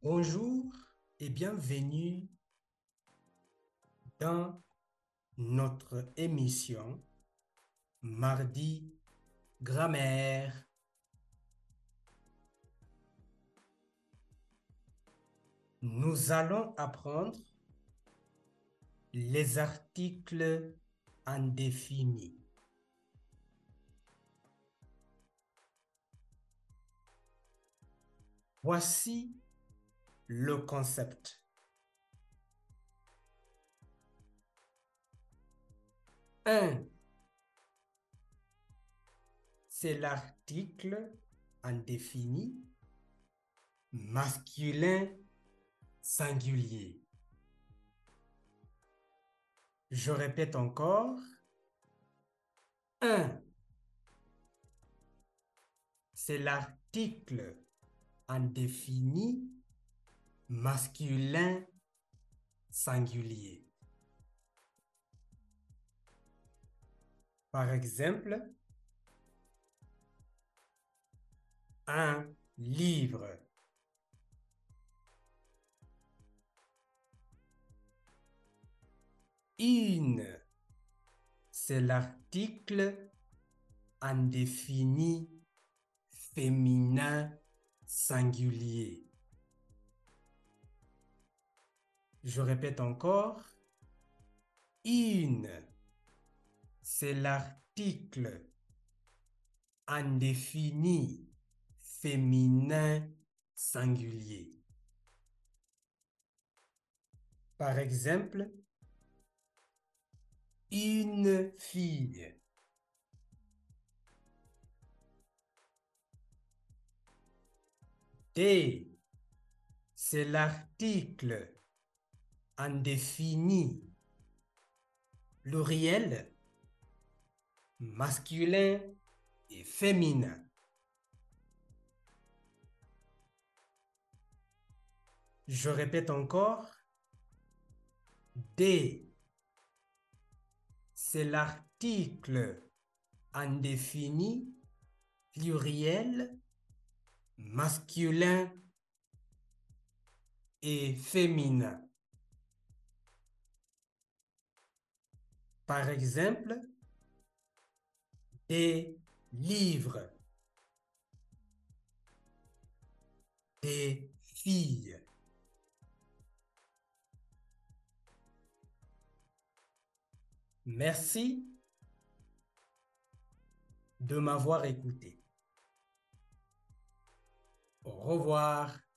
Bonjour et bienvenue dans notre émission Mardi Grammaire. Nous allons apprendre les articles indéfinis. Voici le concept. Un, c'est l'article indéfini masculin singulier. Je répète encore. Un, c'est l'article indéfini masculin singulier. Par exemple, un livre. Une, c'est l'article indéfini féminin singulier. Je répète encore. Une, c'est l'article indéfini féminin singulier. Par exemple, une fille. D, c'est l'article indéfini pluriel masculin et féminin. Je répète encore. D, c'est l'article indéfini pluriel masculin et féminin. Par exemple, des livres, des filles. Merci de m'avoir écouté. Au revoir.